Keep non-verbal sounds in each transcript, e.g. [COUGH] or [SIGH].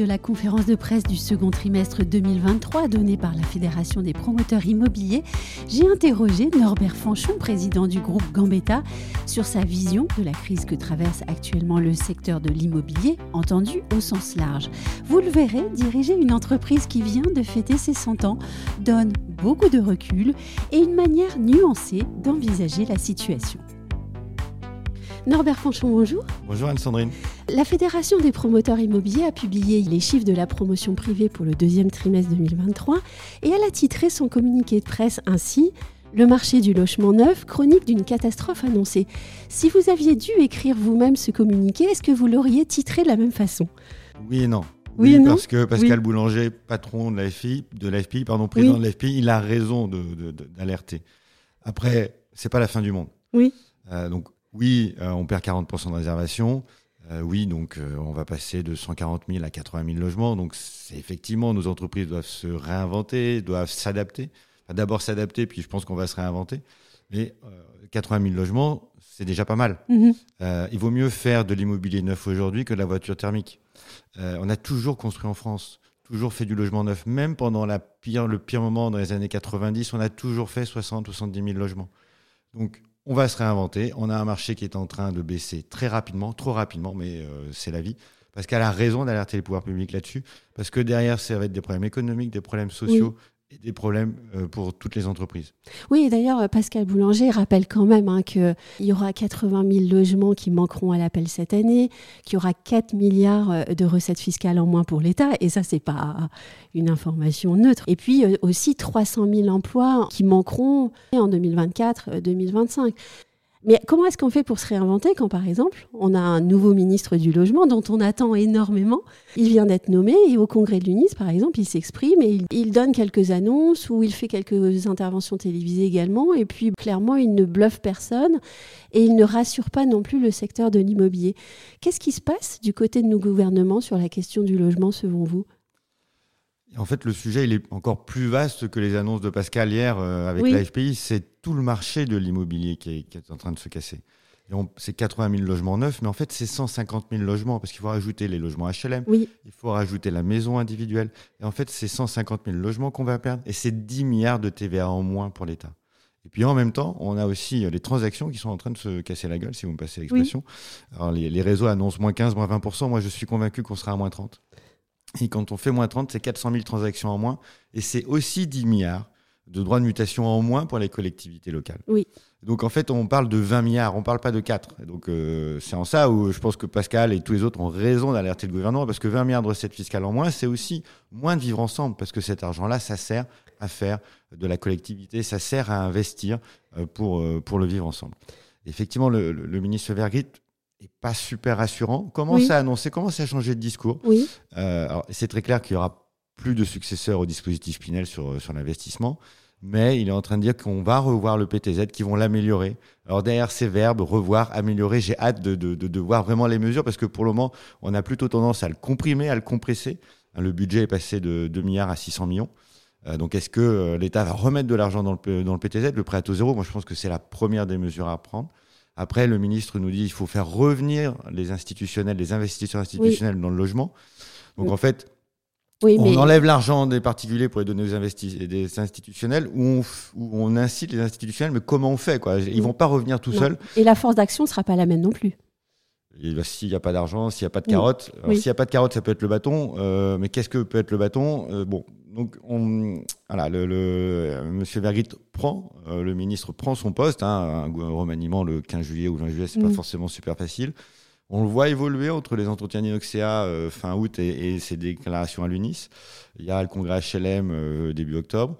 de la conférence de presse du second trimestre 2023 donnée par la Fédération des promoteurs immobiliers, j'ai interrogé Norbert Fanchon, président du groupe Gambetta, sur sa vision de la crise que traverse actuellement le secteur de l'immobilier, entendu au sens large. Vous le verrez, diriger une entreprise qui vient de fêter ses 100 ans donne beaucoup de recul et une manière nuancée d'envisager la situation. Norbert Fanchon, bonjour. Bonjour Anne-Sandrine. La Fédération des promoteurs immobiliers a publié les chiffres de la promotion privée pour le deuxième trimestre 2023 et elle a titré son communiqué de presse ainsi le marché du logement neuf, chronique d'une catastrophe annoncée. Si vous aviez dû écrire vous-même ce communiqué, est-ce que vous l'auriez titré de la même façon? Oui et non. Oui, et non parce que Pascal Boulanger, patron de l'AFI, de l'AFPI, pardon, président de l'AFPI, il a raison d'alerter. De, Après, c'est pas la fin du monde. Oui. Euh, donc oui, euh, on perd 40% de réservation. Euh, oui, donc euh, on va passer de 140 000 à 80 000 logements. Donc c'est effectivement, nos entreprises doivent se réinventer, doivent s'adapter. D'abord s'adapter, puis je pense qu'on va se réinventer. Mais 80 000 logements, c'est déjà pas mal. Mhm. il vaut mieux faire de l'immobilier neuf aujourd'hui que de la voiture thermique. on a toujours construit en France, toujours fait du logement neuf. Même pendant la pire, le pire moment dans les années 90, on a toujours fait 60 70 000 logements. Donc on va se réinventer. On a un marché qui est en train de baisser très rapidement, trop rapidement, mais euh, c'est la vie. Parce qu'elle a raison d'alerter les pouvoirs publics là-dessus. Parce que derrière, ça va être des problèmes économiques, des problèmes sociaux. Des problèmes euh, pour toutes les entreprises. Oui, d'ailleurs, Pascal Boulanger rappelle quand même hein, qu'il y aura 80 000 logements qui manqueront à l'appel cette année, qu'il y aura 4 milliards euh, de recettes fiscales en moins pour l'État, et ça, c'est pas une information neutre. Et puis aussi 300 000 emplois qui manqueront en 2024-2025. Mais comment est-ce qu'on fait pour se réinventer quand, par exemple, on a un nouveau ministre du Logement dont on attend énormément? Il vient d'être nommé et au congrès de l'UNIS, par exemple, il s'exprime et il, donne quelques annonces ou il fait quelques interventions télévisées également. Et puis, clairement, il ne bluffe personne et il ne rassure pas non plus le secteur de l'immobilier. Qu'est-ce qui se passe du côté de nos gouvernements sur la question du logement, selon vous? En fait, le sujet, il est encore plus vaste que les annonces de Pascal hier euh, avec l'AFPI. C'est tout le marché de l'immobilier qui, est, en train de se casser. C'est 80 000 logements neufs, mais en fait, c'est 150 000 logements parce qu'il faut rajouter les logements HLM, oui. il faut rajouter la maison individuelle. Et en fait, c'est 150 000 logements qu'on va perdre. Et c'est 10 milliards de TVA en moins pour l'État. Et puis en même temps, on a aussi euh, les transactions qui sont en train de se casser la gueule, si vous me passez l'expression. Alors les, les, réseaux annoncent moins 15, moins 20%. Moi, je suis convaincu qu'on sera à moins 30. Et quand on fait moins 30, c'est 400 000 transactions en moins. Et c'est aussi 10 milliards de droits de mutation en moins pour les collectivités locales. Oui. Donc en fait, on parle de 20 milliards, on ne parle pas de 4. donc euh, c'est en ça où je pense que Pascal et tous les autres ont raison d'alerter le gouvernement, parce que 20 milliards de recettes fiscales en moins, c'est aussi moins de vivre ensemble, parce que cet argent-là, ça sert à faire de la collectivité, ça sert à investir euh, pour, euh, pour le vivre ensemble. Effectivement, le, le ministre Vergrit et pas super rassurant. Commence à annoncer, commence à changer de discours? Oui. Euh, c'est très clair qu'il y aura plus de successeurs au dispositif Pinel sur, sur l'investissement, mais il est en train de dire qu'on va revoir le PTZ, qu'ils vont l'améliorer. Alors derrière ces verbes, revoir, améliorer, j'ai hâte de, de, de, voir vraiment les mesures parce que pour le moment, on a plutôt tendance à le comprimer, à le compresser. Le budget est passé de 2 milliards à 600 millions. Euh, donc est-ce que euh, l'État va remettre de l'argent dans le, dans le PTZ, le prêt à taux zéro? Moi je pense que c'est la première des mesures à prendre. Après, le ministre nous dit qu'il faut faire revenir les institutionnels, les investisseurs institutionnels dans le logement. Donc en fait, on enlève l'argent des particuliers pour les donner aux des institutionnels, ou on, incite les institutionnels, mais comment on fait quoi? Ils ne vont pas revenir tout seuls. Et la force d'action ne sera pas la même non plus. Bah, s'il n'y a pas d'argent, s'il n'y a pas de carotte, s'il n'y a pas de carotte, ça peut être le bâton. Euh, mais qu'est-ce que peut être le bâton euh, Bon, donc on, voilà, le, le Monsieur Vergrit prend, euh, le ministre prend son poste. Hein, un, remaniement le 15 juillet ou 20 juillet, c'est pas mm. forcément super facile. On le voit évoluer entre les entretiens d'Inoxea fin août et, ses déclarations à l'UNIS. Il y a le congrès HLM début octobre.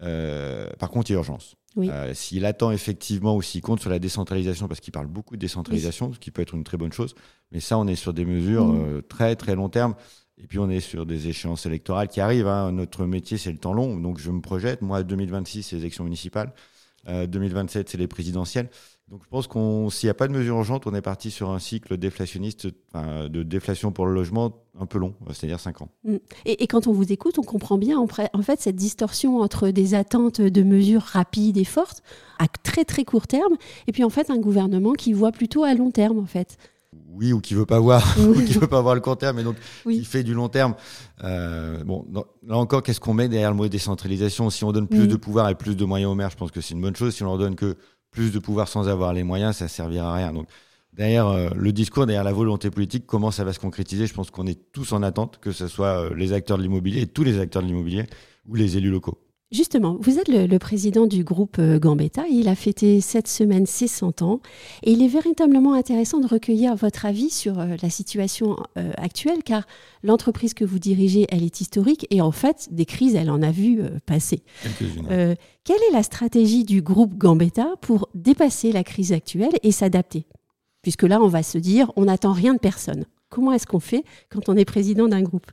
par contre, il y a urgence. Euh, s'il attend effectivement ou s'il compte sur la décentralisation, parce qu'il parle beaucoup de décentralisation, ce qui peut être une très bonne chose, mais ça, on est sur des mesures mm. euh, très très long terme. Et puis on est sur des échéances électorales qui arrivent. Hein. Notre métier, c'est le temps long. Donc je me projette. Moi, 2026, c'est les élections municipales. 2027, euh, c'est les présidentielles. Donc je pense qu'on, s'il n'y a pas de mesures urgentes, on est parti sur un cycle déflationniste, de déflation pour le logement un peu long, c'est-à-dire 5 ans. Mm. Et, quand on vous écoute, on comprend bien en, en, fait cette distorsion entre des attentes de mesures rapides et fortes à très très court terme, et puis en fait un gouvernement qui voit plutôt à long terme en fait oui, ou qui veut pas voir, [LAUGHS] ou qui veut pas voir le court terme, et donc qui fait du long terme. Euh, bon, là encore, qu'est-ce qu'on met derrière le mot décentralisation? Si on donne plus de pouvoir et plus de moyens aux maires, je pense que c'est une bonne chose. Si on leur donne que plus de pouvoir sans avoir les moyens, ça servira à rien. Donc, derrière euh, le discours, derrière la volonté politique, comment ça va se concrétiser Je pense qu'on est tous en attente, que ce soit euh, les acteurs de l'immobilier, tous les acteurs de l'immobilier, ou les élus locaux. Justement, vous êtes le, président du groupe euh, Gambetta. Il a fêté cette semaine ses 100 ans. Et il est véritablement intéressant de recueillir votre avis sur euh, la situation euh, actuelle, car l'entreprise que vous dirigez, elle est historique. Et en fait, des crises, elle en a vu passer. quelle est la stratégie du groupe Gambetta pour dépasser la crise actuelle et s'adapter? Puisque là, on va se dire, on n'attend rien de personne. Comment est-ce qu'on fait quand on est président d'un groupe?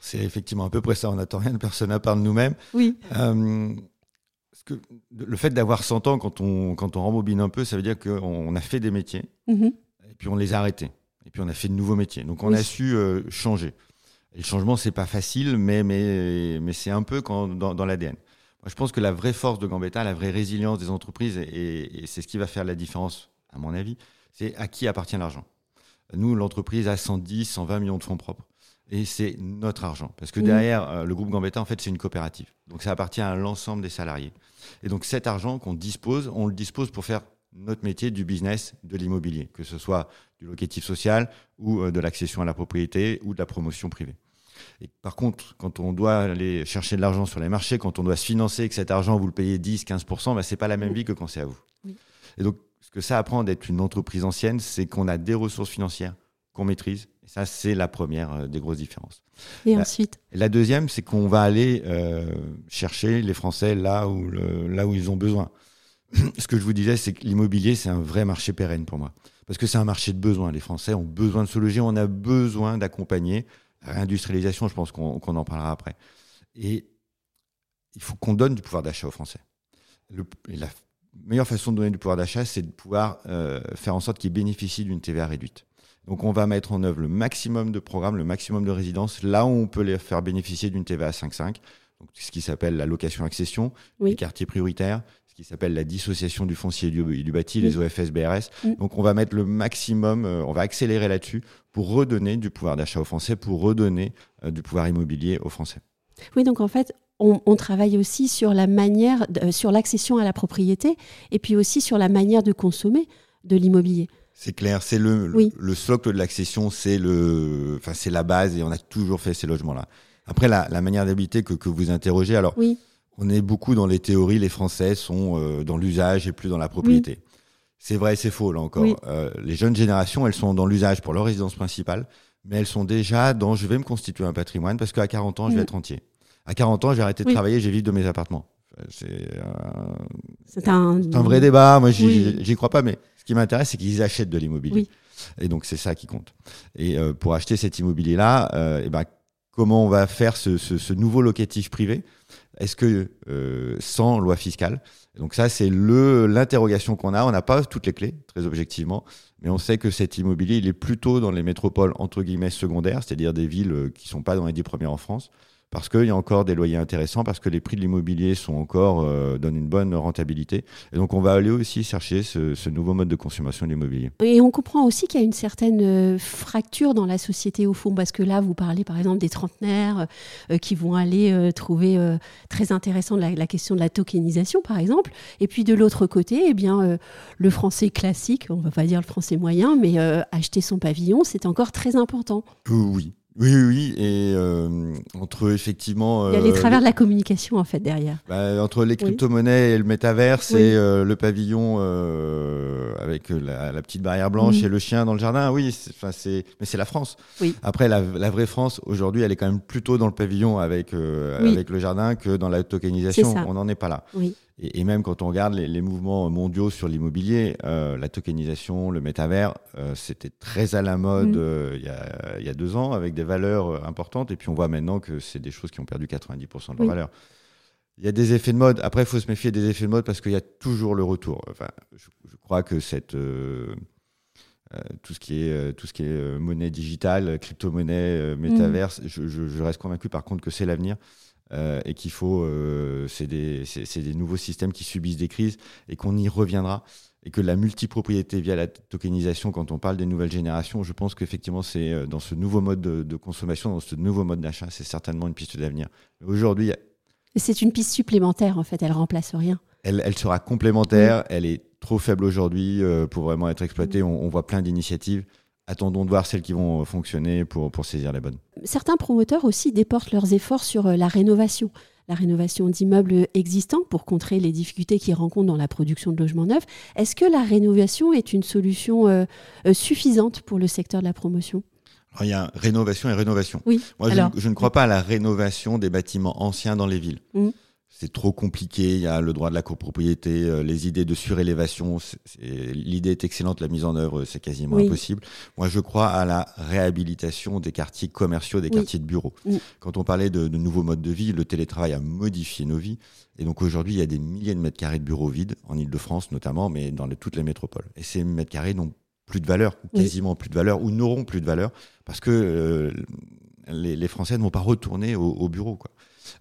C'est effectivement à peu près ça. On n'attend rien de personne à part de nous-mêmes. Oui. Euh, que le fait d'avoir 100 ans, quand on, quand on rembobine un peu, ça veut dire qu'on a fait des métiers, mhm. et puis on les a arrêtés, et puis on a fait de nouveaux métiers. Donc on a su euh, changer. Et le changement, c'est pas facile, mais, mais, mais c'est un peu quand, dans, dans l'ADN. Moi, je pense que la vraie force de Gambetta, la vraie résilience des entreprises, et, et c'est ce qui va faire la différence, à mon avis, c'est à qui appartient l'argent. Nous, l'entreprise a 110, 120 millions de fonds propres et c'est notre argent. Parce que derrière, euh, le groupe Gambetta, en fait, c'est une coopérative. Donc ça appartient à l'ensemble des salariés. Et donc cet argent qu'on dispose, on le dispose pour faire notre métier du business de l'immobilier, que ce soit du locatif social ou euh, de l'accession à la propriété ou de la promotion privée. Et par contre, quand on doit aller chercher de l'argent sur les marchés, quand on doit se financer et que cet argent, vous le payez 10, 15%, bah, ce n'est pas la même vie que quand c'est à vous. Et donc, ce que ça apprend d'être une entreprise ancienne, c'est qu'on a des ressources financières qu'on maîtrise ça, c'est la première euh, des grosses différences. Et ensuite La deuxième, c'est qu'on va aller euh, chercher les Français là où, là où ils ont besoin. [CLEARS THROAT] Ce que je vous disais, c'est que l'immobilier, c'est un vrai marché pérenne pour moi. Parce que c'est un marché de besoin. Les Français ont besoin de se loger, on a besoin d'accompagner la réindustrialisation, je pense qu'on en parlera après. Et il faut qu'on donne du pouvoir d'achat aux Français. la meilleure façon de donner du pouvoir d'achat, c'est de pouvoir euh, faire en sorte qu'ils bénéficient d'une TVA réduite. Donc on va mettre en œuvre le maximum de programmes, le maximum de résidences, là où on peut les faire bénéficier d'une TVA 5,5, donc ce qui s'appelle la location-accession, les quartiers prioritaires, ce qui s'appelle la dissociation du foncier et du, bâti, les OFS-BRS. Donc on va mettre le maximum, euh, on va accélérer là-dessus pour redonner du pouvoir d'achat aux Français, pour redonner euh, du pouvoir immobilier aux Français. Oui, donc en fait, on, travaille aussi sur la manière, euh, sur l'accession à la propriété, et puis aussi sur la manière de consommer de l'immobilier. C'est clair, c'est le, le, socle de l'accession, c'est le, enfin c'est la base et on a toujours fait ces logements-là. Après la, la manière d'habiter que, que vous interrogez, alors oui. on est beaucoup dans les théories, les Français sont euh, dans l'usage et plus dans la propriété. C'est vrai et c'est faux là encore. Euh, les jeunes générations, elles sont dans l'usage pour leur résidence principale, mais elles sont déjà dans je vais me constituer un patrimoine parce qu'à 40 ans je vais être entier. À 40 ans j'ai arrêté de travailler, j'ai vivre de mes appartements. C'est un... un... vrai débat. Moi, j'y crois pas, mais qui m'intéresse, c'est qu'ils achètent de l'immobilier. Et donc, c'est ça qui compte. Et euh, pour acheter cet immobilier-là, euh, eh ben, comment on va faire ce, nouveau locatif privé? Est-ce que euh, sans loi fiscale? Donc ça, c'est l'interrogation qu'on a. On n'a pas toutes les clés, très objectivement, mais on sait que cet immobilier, il est plutôt dans les métropoles entre guillemets secondaires, c'est-à-dire des villes qui sont pas dans les dix premières en France parce qu'il y a encore des loyers intéressants, parce que les prix de l'immobilier sont encore euh, donnent une bonne rentabilité. Et donc on va aller aussi chercher ce, nouveau mode de consommation de l'immobilier. Et on comprend aussi qu'il y a une certaine euh, fracture dans la société au fond, parce que là vous parlez par exemple des trentenaires euh, qui vont aller trouver très intéressant la, la, question de la tokenisation par exemple, et puis de l'autre côté, eh bien le français classique, on va pas dire le français moyen, mais acheter son pavillon, c'est encore très important. Oui, oui, oui, et euh, entre effectivement. Il y a les euh, travers de la communication en fait derrière. Bah, entre les crypto-monnaies et le métaverse et euh, le pavillon avec la, petite barrière blanche et le chien dans le jardin, oui, c'est, mais c'est la France. Oui. Après, la, vraie France aujourd'hui, elle est quand même plutôt dans le pavillon avec avec le jardin que dans la tokenisation. On n'en est pas là. Oui. Et, même quand on regarde les, mouvements mondiaux sur l'immobilier, euh, la tokenisation, le métavers, euh, c'était très à la mode mm. euh, il, y a, y, a, deux ans avec des valeurs importantes. Et puis on voit maintenant que c'est des choses qui ont perdu 90% de leur valeur. il y a des effets de mode. Après, il faut se méfier des effets de mode parce qu'il y a toujours le retour. Enfin, je, crois que cette, euh, tout ce qui est, euh, tout ce qui est monnaie digitale, crypto-monnaie, métaverse, mm. je, reste convaincu par contre que c'est l'avenir. Et qu'il faut, c'est des, des, nouveaux systèmes qui subissent des crises et qu'on y reviendra et que la multipropriété via la tokenisation, quand on parle des nouvelles générations, je pense qu'effectivement, c'est dans ce nouveau mode de, de, consommation, dans ce nouveau mode d'achat, c'est certainement une piste d'avenir. Aujourd'hui, c'est une piste supplémentaire, en fait, elle remplace rien. Elle, elle sera complémentaire, elle est trop faible aujourd'hui euh, pour vraiment être exploitée. On, voit plein d'initiatives. Attendons de voir celles qui vont fonctionner pour, pour saisir les bonnes. Certains promoteurs aussi déportent leurs efforts sur euh, la rénovation la rénovation d'immeubles existants pour contrer les difficultés qu'ils rencontrent dans la production de logements neufs. Est-ce que la rénovation est une solution euh, suffisante pour le secteur de la promotion? Il y a rénovation et rénovation. Oui. Moi, je, ne crois pas à la rénovation des bâtiments anciens dans les villes. Mmh. C'est trop compliqué. Il y a le droit de la copropriété, euh, les idées de surélévation. L'idée est excellente, la mise en œuvre, c'est quasiment impossible. Moi, je crois à la réhabilitation des quartiers commerciaux, des quartiers de bureaux. Quand on parlait de, de, nouveaux modes de vie, le télétravail a modifié nos vies. Et donc aujourd'hui, il y a des milliers de mètres carrés de bureaux vides, en Ile-de-France notamment, mais dans toutes les métropoles. Et ces mètres carrés n'ont plus de valeur, quasiment plus de valeur, ou n'auront plus de valeur, parce que euh, les, Français ne vont pas retourner au, bureau. Quoi.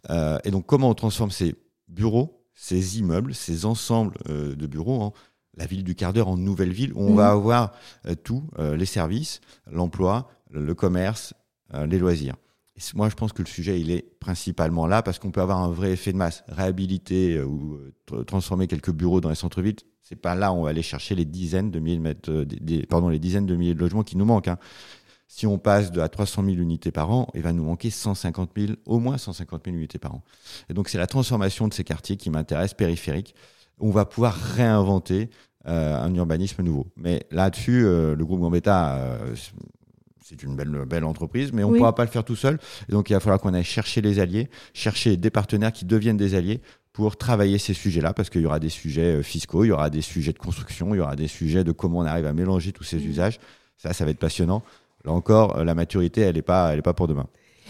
Euh, et donc, comment on transforme ces bureaux, ces immeubles, ces ensembles euh, de bureaux en la ville du quart d'heure, en nouvelle ville, où on va mmh. avoir tout, les services, l'emploi, le commerce, les loisirs. Et moi, je pense que le sujet, il est principalement là parce qu'on peut avoir un vrai effet de masse. Réhabiliter ou transformer quelques bureaux dans les centres-villes, c'est pas là où on va aller chercher les dizaines de milliers de des, pardon, les dizaines de milliers de logements qui nous manquent. Hein. Si on passe de à 300 000 unités par an, il va nous manquer 150 000, au moins 150 000 unités par an. Et donc, c'est la transformation de ces quartiers qui m'intéresse, périphériques. On va pouvoir réinventer euh, un urbanisme nouveau. Mais là-dessus, euh, le groupe Gambetta, euh, c'est une belle, belle entreprise, mais on ne pourra pas le faire tout seul. Et donc, il va falloir qu'on aille chercher les alliés, chercher des partenaires qui deviennent des alliés pour travailler ces sujets-là, parce qu'il y aura des sujets fiscaux, il y aura des sujets de construction, il y aura des sujets de comment on arrive à mélanger tous ces mmh. usages. Ça, ça va être passionnant. Là encore, euh, la maturité, elle n'est pas, elle est pas pour demain.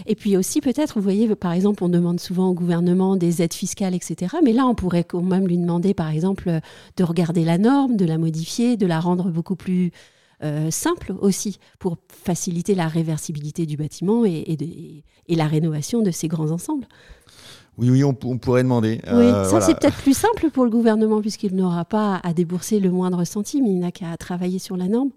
Et puis aussi, peut-être, vous voyez, par exemple, on demande souvent au gouvernement des aides fiscales, etc. Mais là, on pourrait quand même lui demander, par exemple, de regarder la norme, de la modifier, de la rendre beaucoup plus euh, simple aussi, pour faciliter la réversibilité du bâtiment et, et, et la rénovation de ces grands ensembles. Oui, oui, on, pourrait demander. Oui, euh, ça c'est peut-être plus simple pour le gouvernement puisqu'il n'aura pas à débourser le moindre centime, il n'a qu'à travailler sur la norme.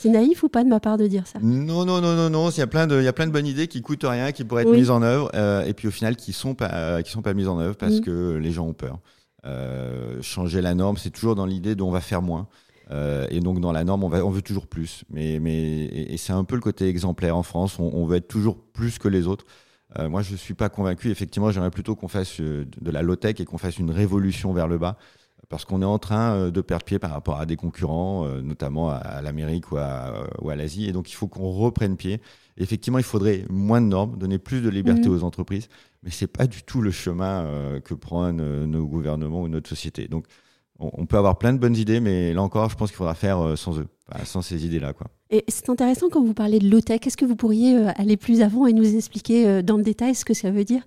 C'est naïf ou pas de ma part de dire ça? Non, non, non, non, non. Il y a plein de, il y a plein de bonnes idées qui coûtent rien, qui pourraient être mises en œuvre, euh, et puis au final qui sont pas, qui sont pas mises en œuvre parce mm. que les gens ont peur. Euh, changer la norme, c'est toujours dans l'idée dont on va faire moins. et donc dans la norme, on, va, on veut toujours plus. Mais, mais et, c'est un peu le côté exemplaire en France. On, on veut être toujours plus que les autres. Euh, moi, je ne suis pas convaincu. Effectivement, j'aimerais plutôt qu'on fasse euh, de la low-tech et qu'on fasse une révolution vers le bas, parce qu'on est en train euh, de perdre pied par rapport à des concurrents, notamment à, l'Amérique ou à, ou à l'Asie. Et donc, il faut qu'on reprenne pied. effectivement, il faudrait moins de normes, donner plus de liberté mmh. aux entreprises, mais ce n'est pas du tout le chemin que prennent nos gouvernements ou notre société. Donc, on, peut avoir plein de bonnes idées, mais là encore, je pense qu'il faudra faire sans eux, sans ces idées-là. Quoi. Et c'est intéressant quand vous parlez de low-tech. Est-ce que vous pourriez euh, aller plus avant et nous expliquer euh, dans le détail ce que ça veut dire?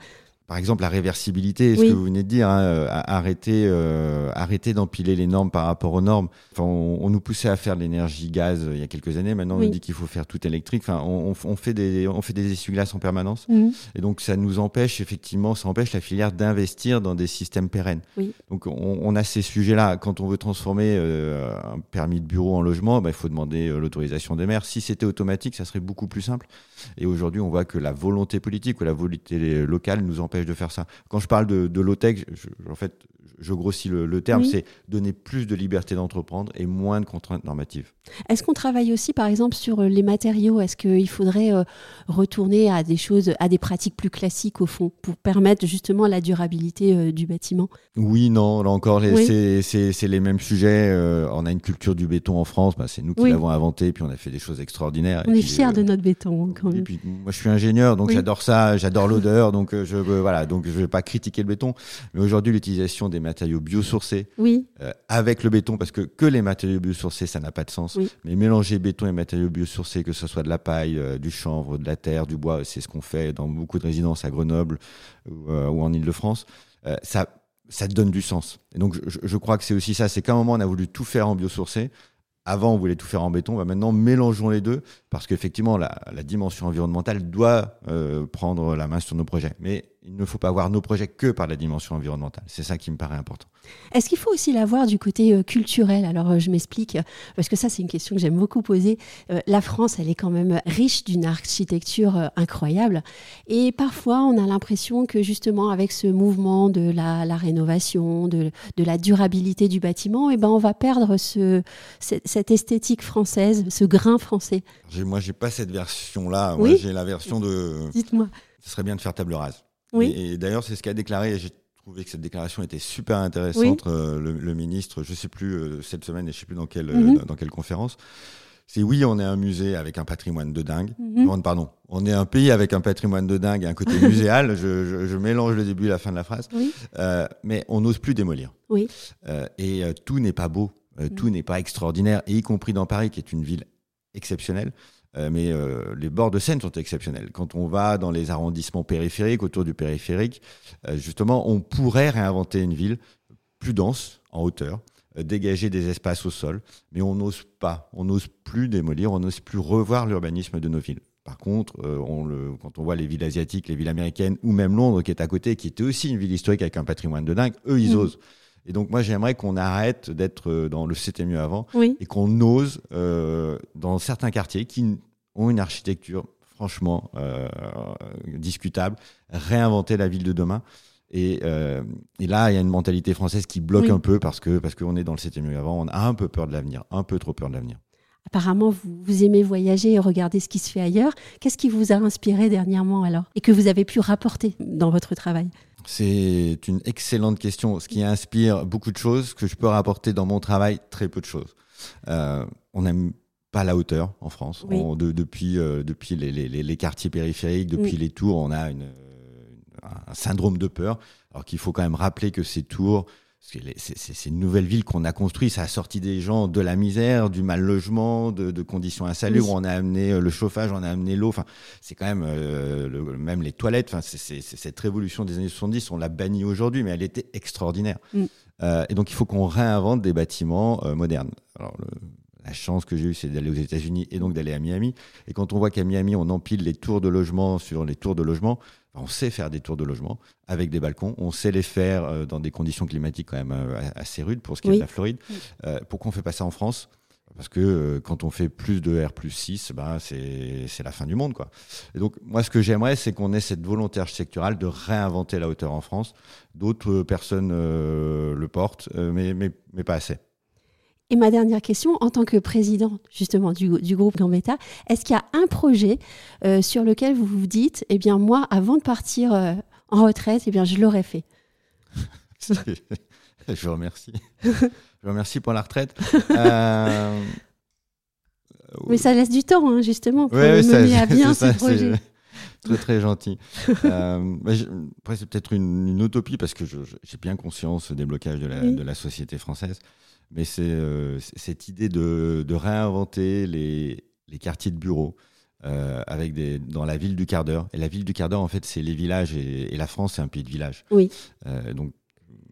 Par exemple, la réversibilité, ce que vous venez de dire, hein, euh, arrêter, euh, arrêter d'empiler les normes par rapport aux normes. Enfin, on, nous poussait à faire de l'énergie gaz il y a quelques années. Maintenant, on nous dit qu'il faut faire tout électrique. Enfin, on, on, fait des, on fait des essuie-glaces en permanence. Mhm. Et donc, ça nous empêche, effectivement, ça empêche la filière d'investir dans des systèmes pérennes. Oui. Donc, on, on, a ces sujets-là. Quand on veut transformer euh, un permis de bureau en logement, bah, il faut demander l'autorisation des maires. Si c'était automatique, ça serait beaucoup plus simple. Et aujourd'hui, on voit que la volonté politique ou la volonté locale nous empêche de faire ça. Quand je parle de, de low-tech, en fait, je grossis le, terme, c'est donner plus de liberté d'entreprendre et moins de contraintes normatives. Est-ce qu'on travaille aussi, par exemple, sur euh, les matériaux? Est-ce qu'il faudrait euh, retourner à des choses, à des pratiques plus classiques au fond, pour permettre justement la durabilité euh, du bâtiment? Oui, non, là encore, c'est les mêmes sujets. on a une culture du béton en France, bah, c'est nous qui l'avons inventé, puis on a fait des choses extraordinaires. On est fiers de notre béton, hein, quand même. Et puis, moi, je suis ingénieur, donc j'adore ça, j'adore l'odeur, donc je voilà, donc je vais pas critiquer le béton, mais aujourd'hui, l'utilisation des matériaux biosourcés oui. Euh, avec le béton, parce que que les matériaux biosourcés, ça n'a pas de sens. Mais mélanger béton et matériaux biosourcés, que ce soit de la paille, euh, du chanvre, de la terre, du bois, c'est ce qu'on fait dans beaucoup de résidences à Grenoble ou, euh, en Ile-de-France. ça, ça donne du sens. Et donc, je, je crois que c'est aussi ça. C'est qu'à un moment, on a voulu tout faire en biosourcé. Avant, on voulait tout faire en béton. Bah, maintenant, mélangeons les deux parce qu'effectivement, la, la, dimension environnementale doit euh, prendre la main sur nos projets. Mais il ne faut pas voir nos projets que par la dimension environnementale. C'est ça qui me paraît important. Est-ce qu'il faut aussi la voir du côté euh, culturel? Alors, euh, je m'explique, parce que ça, c'est une question que j'aime beaucoup poser. Euh, la France, elle est quand même riche d'une architecture incroyable. Et parfois, on a l'impression que justement, avec ce mouvement de la, la rénovation, de, de, la durabilité du bâtiment, eh ben, on va perdre ce, cette esthétique française, ce grain français. Moi, j'ai pas cette version-là. Oui j'ai la version de. Dites-moi. Ce serait bien de faire table rase. Oui. Et, d'ailleurs, c'est ce qu'a déclaré, et j'ai trouvé que cette déclaration était super intéressante, euh, le, ministre, je ne sais plus, euh, cette semaine, et je ne sais plus dans quelle, mhm. dans, quelle conférence. C'est oui, on est un musée avec un patrimoine de dingue. Mhm. Pardon, on est un pays avec un patrimoine de dingue et un côté [LAUGHS] muséal. je, je, mélange le début et la fin de la phrase. Euh, mais on n'ose plus démolir. Oui. et tout n'est pas beau, mhm. tout n'est pas extraordinaire, et y compris dans Paris, qui est une ville exceptionnelle. Euh, mais euh, les bords de Seine sont exceptionnels. Quand on va dans les arrondissements périphériques, autour du périphérique, euh, justement, on pourrait réinventer une ville plus dense, en hauteur, dégager des espaces au sol, mais on n'ose pas, on n'ose plus démolir, on n'ose plus revoir l'urbanisme de nos villes. Par contre, on le, quand on voit les villes asiatiques, les villes américaines, ou même Londres qui est à côté, qui était aussi une ville historique avec un patrimoine de dingue, eux, ils mmh. osent. Et donc moi, j'aimerais qu'on arrête d'être dans le c'était mieux avant et qu'on ose, euh, dans certains quartiers qui ont une architecture franchement euh, discutable, réinventer la ville de demain. Et, euh, et, là, il y a une mentalité française qui bloque un peu parce que parce qu'on est dans le c'était mieux avant. On a un peu peur de l'avenir, un peu trop peur de l'avenir. Apparemment, vous, vous, aimez voyager et regarder ce qui se fait ailleurs. Qu'est-ce qui vous a inspiré dernièrement alors? Et que vous avez pu rapporter dans votre travail? C'est une excellente question. Ce qui inspire beaucoup de choses, que je peux rapporter dans mon travail, très peu de choses. Euh, on n'aime pas la hauteur en France. depuis euh, depuis les, les, les, quartiers périphériques, depuis les tours, on a une, un syndrome de peur. Alors qu'il faut quand même rappeler que ces tours, c'est une nouvelle ville qu'on a construite, ça a sorti des gens de la misère, du mal logement, de, de conditions insalubres. On a amené euh, le chauffage, on a amené l'eau. Enfin, c'est quand même euh, le, même les toilettes. Enfin, c'est cette révolution des années 70, on l'a bannie aujourd'hui, mais elle était extraordinaire. Mm. Euh, et donc, il faut qu'on réinvente des bâtiments euh, modernes. Alors, le, la chance que j'ai eue, c'est d'aller aux États-Unis et donc d'aller à Miami. Et quand on voit qu'à Miami, on empile les tours de logement sur les tours de logement, on sait faire des tours de logement avec des balcons. On sait les faire euh, dans des conditions climatiques quand même euh, assez rudes pour ce qui est de la Floride. Euh, pourquoi on fait pas ça en France? Parce que quand on fait plus de R plus 6, ben c'est la fin du monde. Quoi. Et donc, moi, ce que j'aimerais, c'est qu'on ait cette volonté architecturale de réinventer la hauteur en France. D'autres personnes le portent, mais, mais, mais pas assez. Et ma dernière question, en tant que président justement du, groupe Gambetta, est-ce qu'il y a un projet euh, sur lequel vous vous dites, eh bien moi, avant de partir euh, en retraite, eh bien je l'aurais fait? [LAUGHS] Je vous remercie. [LAUGHS] je vous remercie pour la retraite. [LAUGHS] Euh, Mais ça laisse du temps, hein, justement, pour mener à bien ce projet. Très très gentil. après, c'est peut-être une, utopie parce que j'ai bien conscience des blocages de la, de la société française mais c'est euh, cette idée de, réinventer les, quartiers de bureaux euh, avec des, dans la ville du quart d'heure. Et la ville du quart d'heure, en fait, c'est les villages et, la France, c'est un pays de villages. Oui. Euh, donc,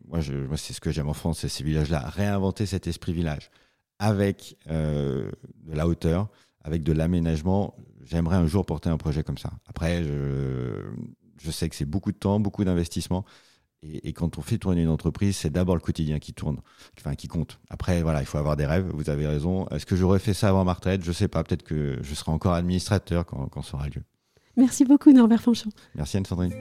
moi, moi c'est ce que j'aime en France, c'est ces villages-là. Réinventer cet esprit village avec de la hauteur, avec de l'aménagement. J'aimerais un jour porter un projet comme ça. Après, je, je sais que c'est beaucoup de temps, beaucoup d'investissement. Et, quand on fait tourner une entreprise, c'est d'abord le quotidien qui tourne, enfin qui compte. Après, voilà, il faut avoir des rêves. Vous avez raison. Est-ce que j'aurais fait ça avant ma retraite? Je sais pas. Peut-être que je serai encore administrateur quand, quand ça aura lieu. Merci beaucoup, Norbert Fanchon. Merci Anne-Sandrine.